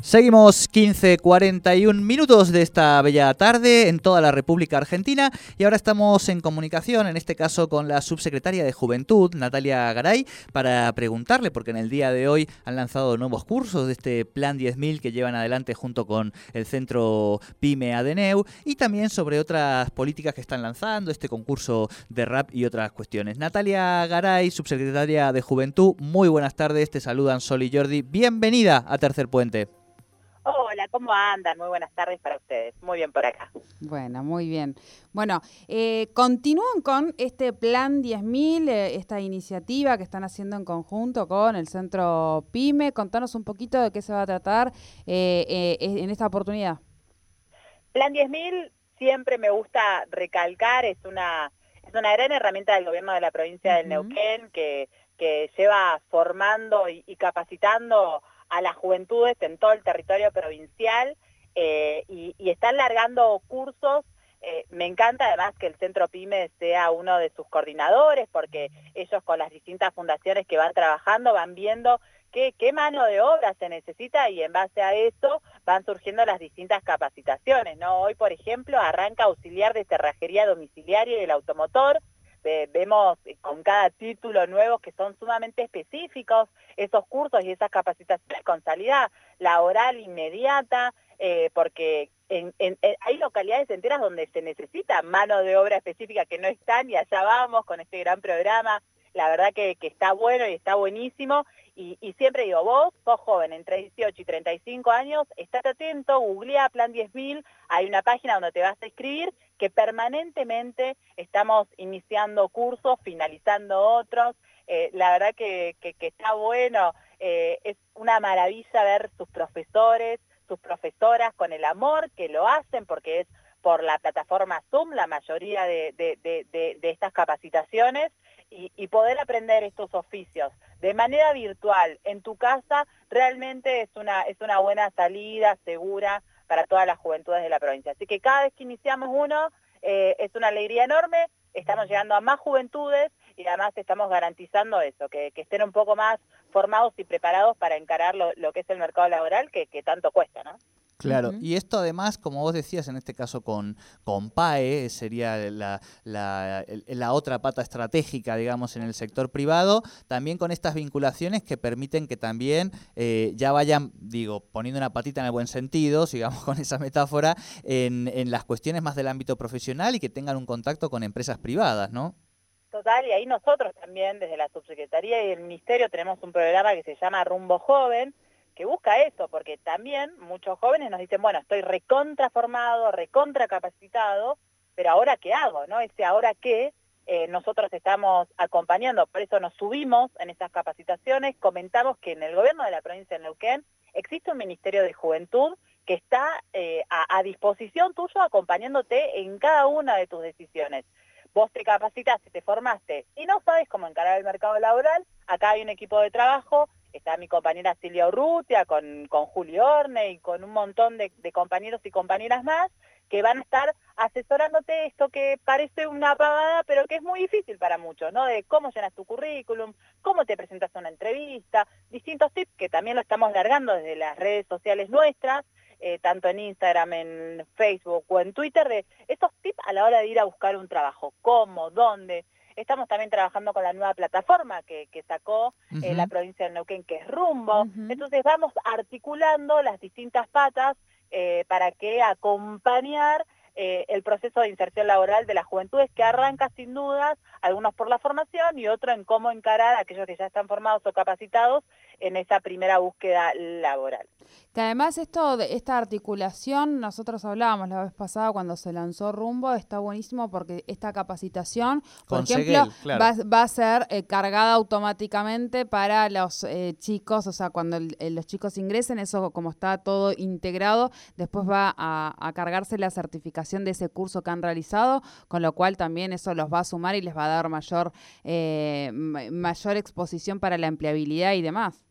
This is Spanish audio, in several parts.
Seguimos 15.41 minutos de esta bella tarde en toda la República Argentina y ahora estamos en comunicación, en este caso con la subsecretaria de Juventud, Natalia Garay, para preguntarle, porque en el día de hoy han lanzado nuevos cursos de este Plan 10.000 que llevan adelante junto con el Centro PYME Adeneu y también sobre otras políticas que están lanzando, este concurso de rap y otras cuestiones. Natalia Garay, subsecretaria de Juventud, muy buenas tardes, te saludan Sol y Jordi, bienvenida a Tercer Puente. ¿Cómo andan? Muy buenas tardes para ustedes. Muy bien por acá. Bueno, muy bien. Bueno, eh, continúan con este plan 10.000, eh, esta iniciativa que están haciendo en conjunto con el Centro PYME. Contanos un poquito de qué se va a tratar eh, en esta oportunidad. Plan 10.000 siempre me gusta recalcar, es una, es una gran herramienta del gobierno de la provincia del Neuquén que, que lleva formando y capacitando a las juventudes en todo el territorio provincial eh, y, están largando cursos. Eh, me encanta además que el Centro PYME sea uno de sus coordinadores porque ellos con las distintas fundaciones que van trabajando van viendo qué, qué mano de obra se necesita y en base a eso van surgiendo las distintas capacitaciones. ¿no? Hoy, por ejemplo, arranca auxiliar de cerrajería domiciliaria y del automotor, vemos con cada título nuevos que son sumamente específicos, esos cursos y esas capacitaciones con salida laboral inmediata, eh, porque hay localidades enteras donde se necesita mano de obra específica que no están y allá vamos con este gran programa. La verdad que, está bueno y está buenísimo. Y, siempre digo, vos sos joven, entre 18 y 35 años, estate atento, googlea Plan 10.000, hay una página donde te vas a escribir que permanentemente estamos iniciando cursos, finalizando otros. Eh, la verdad que, está bueno, eh, es una maravilla ver sus profesores, sus profesoras con el amor que lo hacen, porque es por la plataforma Zoom la mayoría de, estas capacitaciones, y, poder aprender estos oficios de manera virtual en tu casa realmente es una, es una buena salida segura para todas las juventudes de la provincia. Así que cada vez que iniciamos uno eh, es una alegría enorme, estamos llegando a más juventudes y además estamos garantizando eso, que, estén un poco más formados y preparados para encarar lo, que es el mercado laboral que, que tanto cuesta, ¿no? Claro, y esto además, como vos decías, en este caso con, con PAE, sería la, la, otra pata estratégica, digamos, en el sector privado, también con estas vinculaciones que permiten que también eh, ya vayan, digo, poniendo una patita en el buen sentido, sigamos con esa metáfora, en, en las cuestiones más del ámbito profesional y que tengan un contacto con empresas privadas, ¿no? Total, y ahí nosotros también, desde la Subsecretaría y el Ministerio, tenemos un programa que se llama Rumbo Joven, que busca eso, porque también muchos jóvenes nos dicen, bueno, estoy recontra formado, recontra capacitado, pero ahora qué hago, ¿no? Ese ahora qué eh, nosotros estamos acompañando, por eso nos subimos en estas capacitaciones, comentamos que en el gobierno de la provincia de Neuquén existe un Ministerio de Juventud que está eh, a, disposición tuyo acompañándote en cada una de tus decisiones. Vos te capacitaste, te formaste y no sabes cómo encarar el mercado laboral, acá hay un equipo de trabajo está mi compañera Silvia Urrutia, con, con Julio Orne y con un montón de, compañeros y compañeras más que van a estar asesorándote esto que parece una pavada, pero que es muy difícil para muchos, ¿no? De cómo llenas tu currículum, cómo te presentas a una entrevista, distintos tips que también lo estamos largando desde las redes sociales nuestras, eh, tanto en Instagram, en Facebook o en Twitter, de estos tips a la hora de ir a buscar un trabajo, cómo, dónde, Estamos también trabajando con la nueva plataforma que, sacó eh, la provincia de Neuquén, que es Rumbo. Entonces vamos articulando las distintas patas eh, para que acompañar eh, el proceso de inserción laboral de las juventudes que arranca sin dudas, algunos por la formación y otro en cómo encarar a aquellos que ya están formados o capacitados en esa primera búsqueda laboral. Que además esto de esta articulación, nosotros hablábamos la vez pasada cuando se lanzó Rumbo, está buenísimo porque esta capacitación, por ejemplo, va, a ser eh, cargada automáticamente para los eh, chicos, o sea, cuando los chicos ingresen, eso como está todo integrado, después va a, cargarse la certificación de ese curso que han realizado, con lo cual también eso los va a sumar y les va a dar mayor, eh, mayor exposición para la empleabilidad y demás.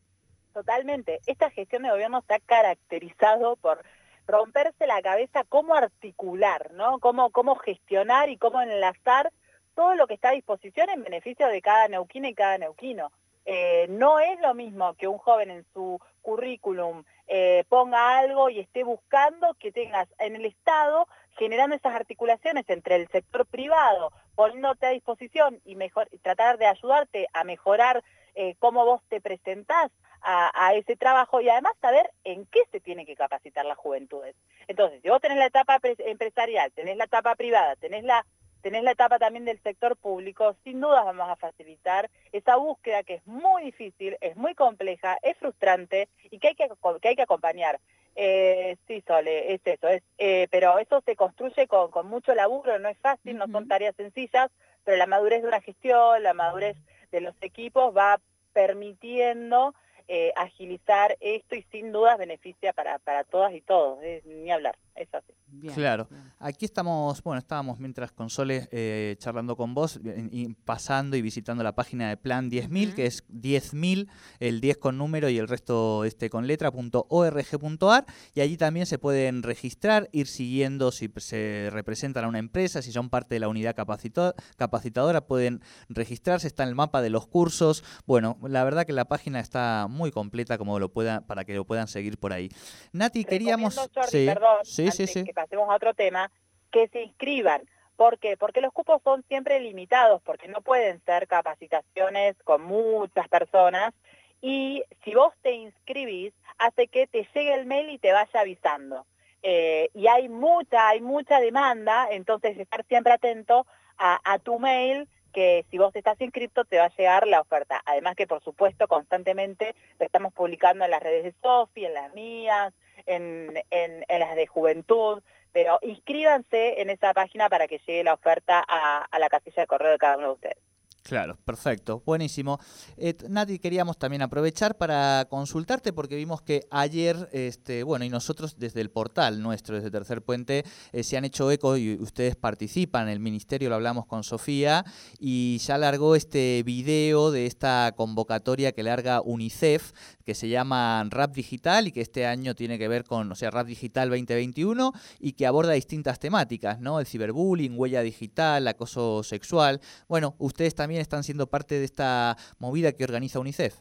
Totalmente. Esta gestión de gobierno está caracterizado por romperse la cabeza cómo articular, ¿no? Cómo, gestionar y cómo enlazar todo lo que está a disposición en beneficio de cada neuquina y cada neuquino. Eh, no es lo mismo que un joven en su currículum eh, ponga algo y esté buscando que tengas en el Estado generando esas articulaciones entre el sector privado, poniéndote a disposición y tratar de ayudarte a mejorar eh, cómo vos te presentás a, ese trabajo y además saber en qué se tiene que capacitar las juventudes. Entonces, si vos tenés la etapa empresarial, tenés la etapa privada, tenés la, tenés la etapa también del sector público, sin duda vamos a facilitar esa búsqueda que es muy difícil, es muy compleja, es frustrante y que hay que, que, hay que acompañar. Eh, sí, Sole, es eso, es, eh, pero eso se construye con, mucho laburo, no es fácil, no son tareas sencillas, pero la madurez de una gestión, la madurez de los equipos va permitiendo eh, agilizar esto y sin dudas beneficia para, para todas y todos, ni hablar, es así. claro, aquí estamos, bueno, estábamos mientras con Sole eh, charlando con vos y pasando y visitando la página de Plan 10.000, que es 10.000, el 10 con número y el resto este con letra.org.ar y allí también se pueden registrar, ir siguiendo si se representan a una empresa, si son parte de la unidad capacitadora, pueden registrarse, está en el mapa de los cursos. Bueno, la verdad que la página está muy completa como lo pueda, para que lo puedan seguir por ahí. Nati, queríamos... sí, perdón, sí, sí, que pasemos a otro tema, que se inscriban. ¿Por qué? Porque los cupos son siempre limitados, porque no pueden ser capacitaciones con muchas personas. Y si vos te inscribís, hace que te llegue el mail y te vaya avisando. Eh, y hay mucha, hay mucha demanda, entonces estar siempre atento a, a tu mail que si vos estás inscrito te va a llegar la oferta. Además que por supuesto constantemente lo estamos publicando en las redes de Sofi, en las mías, en, en, las de Juventud, pero inscríbanse en esa página para que llegue la oferta a, a la casilla de correo de cada uno de ustedes. Claro, perfecto, buenísimo. Eh, Nati, queríamos también aprovechar para consultarte porque vimos que ayer, este, bueno, y nosotros desde el portal nuestro, desde Tercer Puente, eh, se han hecho eco y ustedes participan, el ministerio lo hablamos con Sofía y ya largó este video de esta convocatoria que larga UNICEF, que se llama Rap Digital y que este año tiene que ver con, o sea, Rap Digital 2021 y que aborda distintas temáticas, ¿no? El ciberbullying, huella digital, acoso sexual. Bueno, ustedes también están siendo parte de esta movida que organiza UNICEF.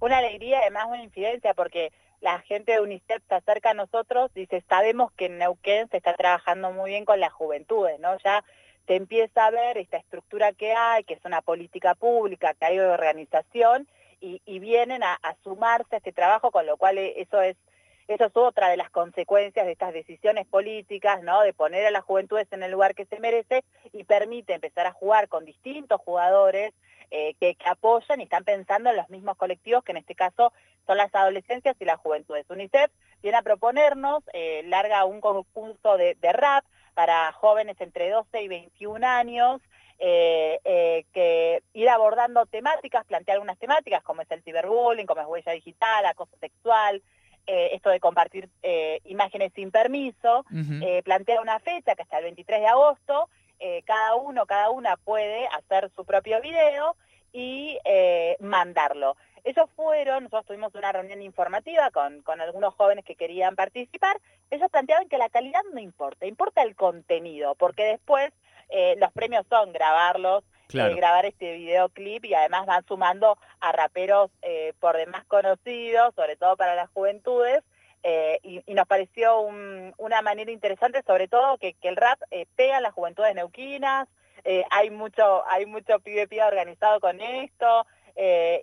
Una alegría, además una incidencia, porque la gente de UNICEF se acerca a nosotros, dice, sabemos que en Neuquén se está trabajando muy bien con las juventudes, ¿no? Ya se empieza a ver esta estructura que hay, que es una política pública, que hay organización, y, vienen a, a, sumarse a este trabajo, con lo cual eso es eso es otra de las consecuencias de estas decisiones políticas, ¿no? De poner a las juventudes en el lugar que se merece y permite empezar a jugar con distintos jugadores eh, que, apoyan y están pensando en los mismos colectivos, que en este caso son las adolescencias y las juventudes. UNICEF viene a proponernos, eh, larga un concurso de, rap para jóvenes entre 12 y 21 años, eh, que ir abordando temáticas, plantear algunas temáticas como es el ciberbullying, como es huella digital, acoso sexual, eh, esto de compartir eh, imágenes sin permiso, eh, plantea una fecha que hasta el 23 de agosto, cada uno, cada una puede hacer su propio video y mandarlo. Ellos fueron, nosotros tuvimos una reunión informativa con, con algunos jóvenes que querían participar, ellos planteaban que la calidad no importa, importa el contenido, porque después los premios son grabarlos eh, grabar este videoclip y además van sumando a raperos eh, por demás conocidos, sobre todo para las juventudes, eh, y, nos pareció una manera interesante, sobre todo que, el rap pega a las juventudes neuquinas, hay mucho hay mucho pibe pibe organizado con esto,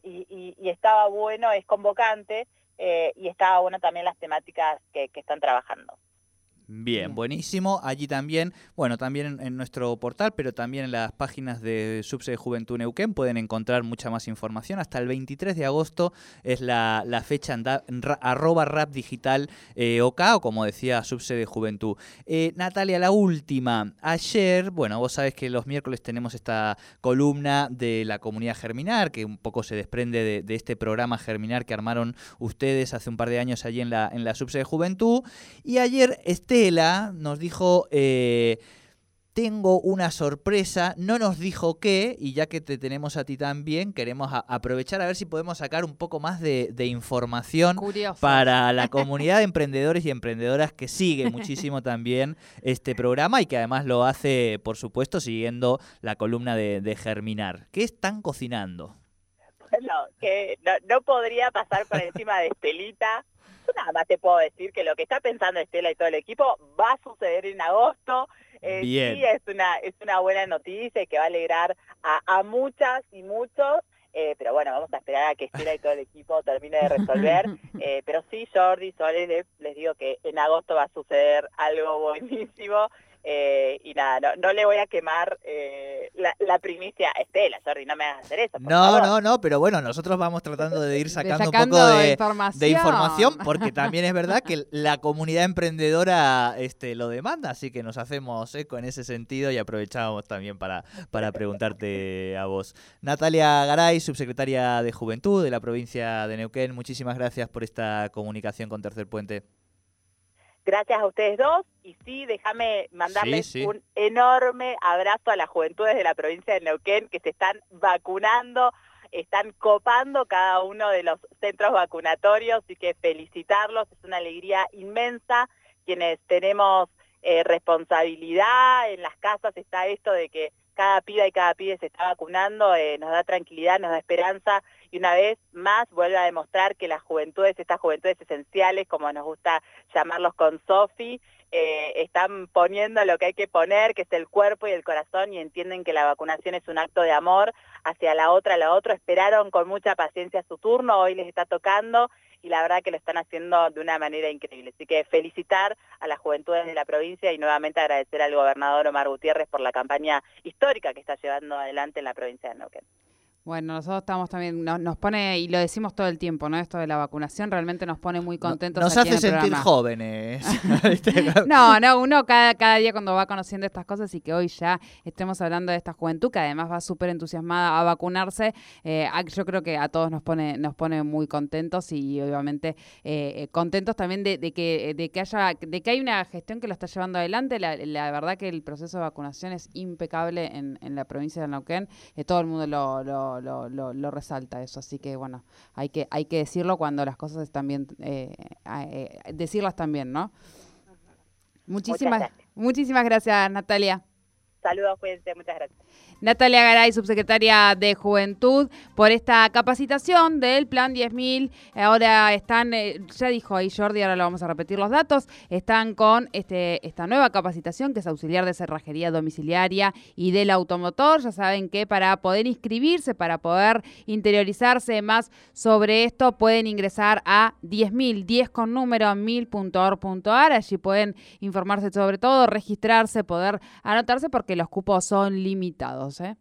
y, estaba bueno, es convocante, y estaba bueno también las temáticas que están trabajando. Bien, buenísimo. Allí también, bueno, también en, nuestro portal, pero también en las páginas de Subse de Juventud Neuquén pueden encontrar mucha más información. Hasta el 23 de agosto es la, fecha en arroba rap digital eh, o como decía Subse de Juventud. Eh, Natalia, la última. Ayer, bueno, vos sabés que los miércoles tenemos esta columna de la comunidad Germinar, que un poco se desprende de, este programa Germinar que armaron ustedes hace un par de años allí en la, en la Subse de Juventud. Y ayer este nos dijo, eh, tengo una sorpresa, no nos dijo qué, y ya que te tenemos a ti también, queremos aprovechar a ver si podemos sacar un poco más de, información para la comunidad de emprendedores y emprendedoras que sigue muchísimo también este programa y que además lo hace, por supuesto, siguiendo la columna de, Germinar. ¿Qué están cocinando? Bueno, que no, no podría pasar por encima de Estelita nada más te puedo decir que lo que está pensando Estela y todo el equipo va a suceder en agosto. Eh, sí, es una, es una buena noticia y que va a alegrar a, muchas y muchos. Eh, pero bueno, vamos a esperar a que Estela y todo el equipo termine de resolver. Eh, pero sí, Jordi, Soles, les, les digo que en agosto va a suceder algo buenísimo eh, y nada, no, le voy a quemar eh, la, primicia a Estela, sorry, no me hagas hacer eso. no, no, no, pero bueno, nosotros vamos tratando de ir sacando, un poco de, información. porque también es verdad que la comunidad emprendedora este, lo demanda, así que nos hacemos eco en ese sentido y aprovechamos también para, para preguntarte a vos. Natalia Garay, subsecretaria de Juventud de la provincia de Neuquén, muchísimas gracias por esta comunicación con Tercer Puente. Gracias a ustedes dos y sí, déjame mandarles un enorme abrazo a las juventudes de la provincia de Neuquén que se están vacunando, están copando cada uno de los centros vacunatorios y que felicitarlos, es una alegría inmensa. Quienes tenemos eh, responsabilidad en las casas está esto de que cada piba y cada pibe se está vacunando, eh, nos da tranquilidad, nos da esperanza y una vez más vuelve a demostrar que las juventudes, estas juventudes esenciales, como nos gusta llamarlos con Sofi, eh, están poniendo lo que hay que poner, que es el cuerpo y el corazón, y entienden que la vacunación es un acto de amor hacia la otra, la otra. Esperaron con mucha paciencia su turno, hoy les está tocando, y la verdad que lo están haciendo de una manera increíble. Así que felicitar a las juventudes de la provincia y nuevamente agradecer al gobernador Omar Gutiérrez por la campaña histórica que está llevando adelante en la provincia de Neuquén. Bueno, nosotros estamos también, nos, pone, y lo decimos todo el tiempo, ¿no? Esto de la vacunación realmente nos pone muy contentos. Nos hace sentir jóvenes. no, no, uno cada, cada día cuando va conociendo estas cosas y que hoy ya estemos hablando de esta juventud, que además va súper entusiasmada a vacunarse, eh, yo creo que a todos nos pone, nos pone muy contentos y obviamente eh, contentos también de, que, de que haya, de que hay una gestión que lo está llevando adelante. La, verdad que el proceso de vacunación es impecable en, en la provincia de Neuquén, eh, todo el mundo lo lo, lo, resalta eso. Así que bueno, hay que, hay que decirlo cuando las cosas están bien, eh, eh, decirlas también, ¿no? Muchísimas, muchísimas gracias, Natalia. Saludos, cuídense, muchas gracias. Natalia Garay, subsecretaria de Juventud, por esta capacitación del Plan 10.000. Ahora están, eh, ya dijo ahí Jordi, ahora lo vamos a repetir los datos, están con este, esta nueva capacitación que es auxiliar de cerrajería domiciliaria y del automotor. Ya saben que para poder inscribirse, para poder interiorizarse más sobre esto, pueden ingresar a 10.000, 10 con número 1000.org.ar. Allí pueden informarse sobre todo, registrarse, poder anotarse porque los cupos son limitados. ¿eh?